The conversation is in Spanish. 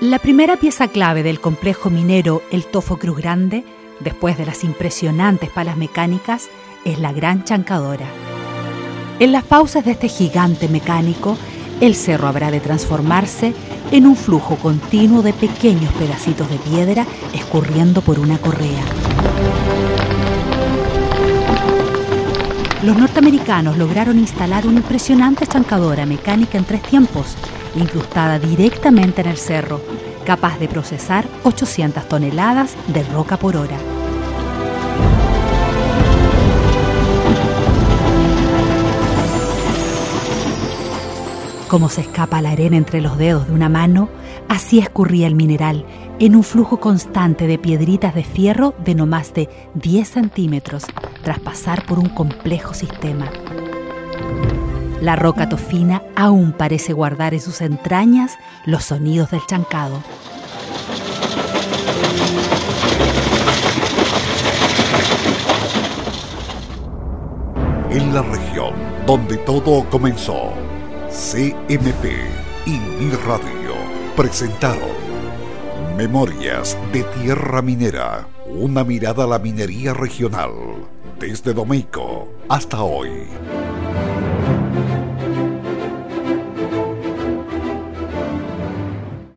La primera pieza clave del complejo minero El Tofo Cruz Grande, después de las impresionantes palas mecánicas, es la Gran Chancadora. En las pausas de este gigante mecánico, el cerro habrá de transformarse en un flujo continuo de pequeños pedacitos de piedra escurriendo por una correa. Los norteamericanos lograron instalar una impresionante estancadora mecánica en tres tiempos, incrustada directamente en el cerro, capaz de procesar 800 toneladas de roca por hora. Como se escapa la arena entre los dedos de una mano, así escurría el mineral en un flujo constante de piedritas de fierro de no más de 10 centímetros, tras pasar por un complejo sistema. La roca tofina aún parece guardar en sus entrañas los sonidos del chancado. En la región donde todo comenzó, CMP y Mi Radio presentaron Memorias de Tierra Minera, una mirada a la minería regional, desde Domeico hasta hoy.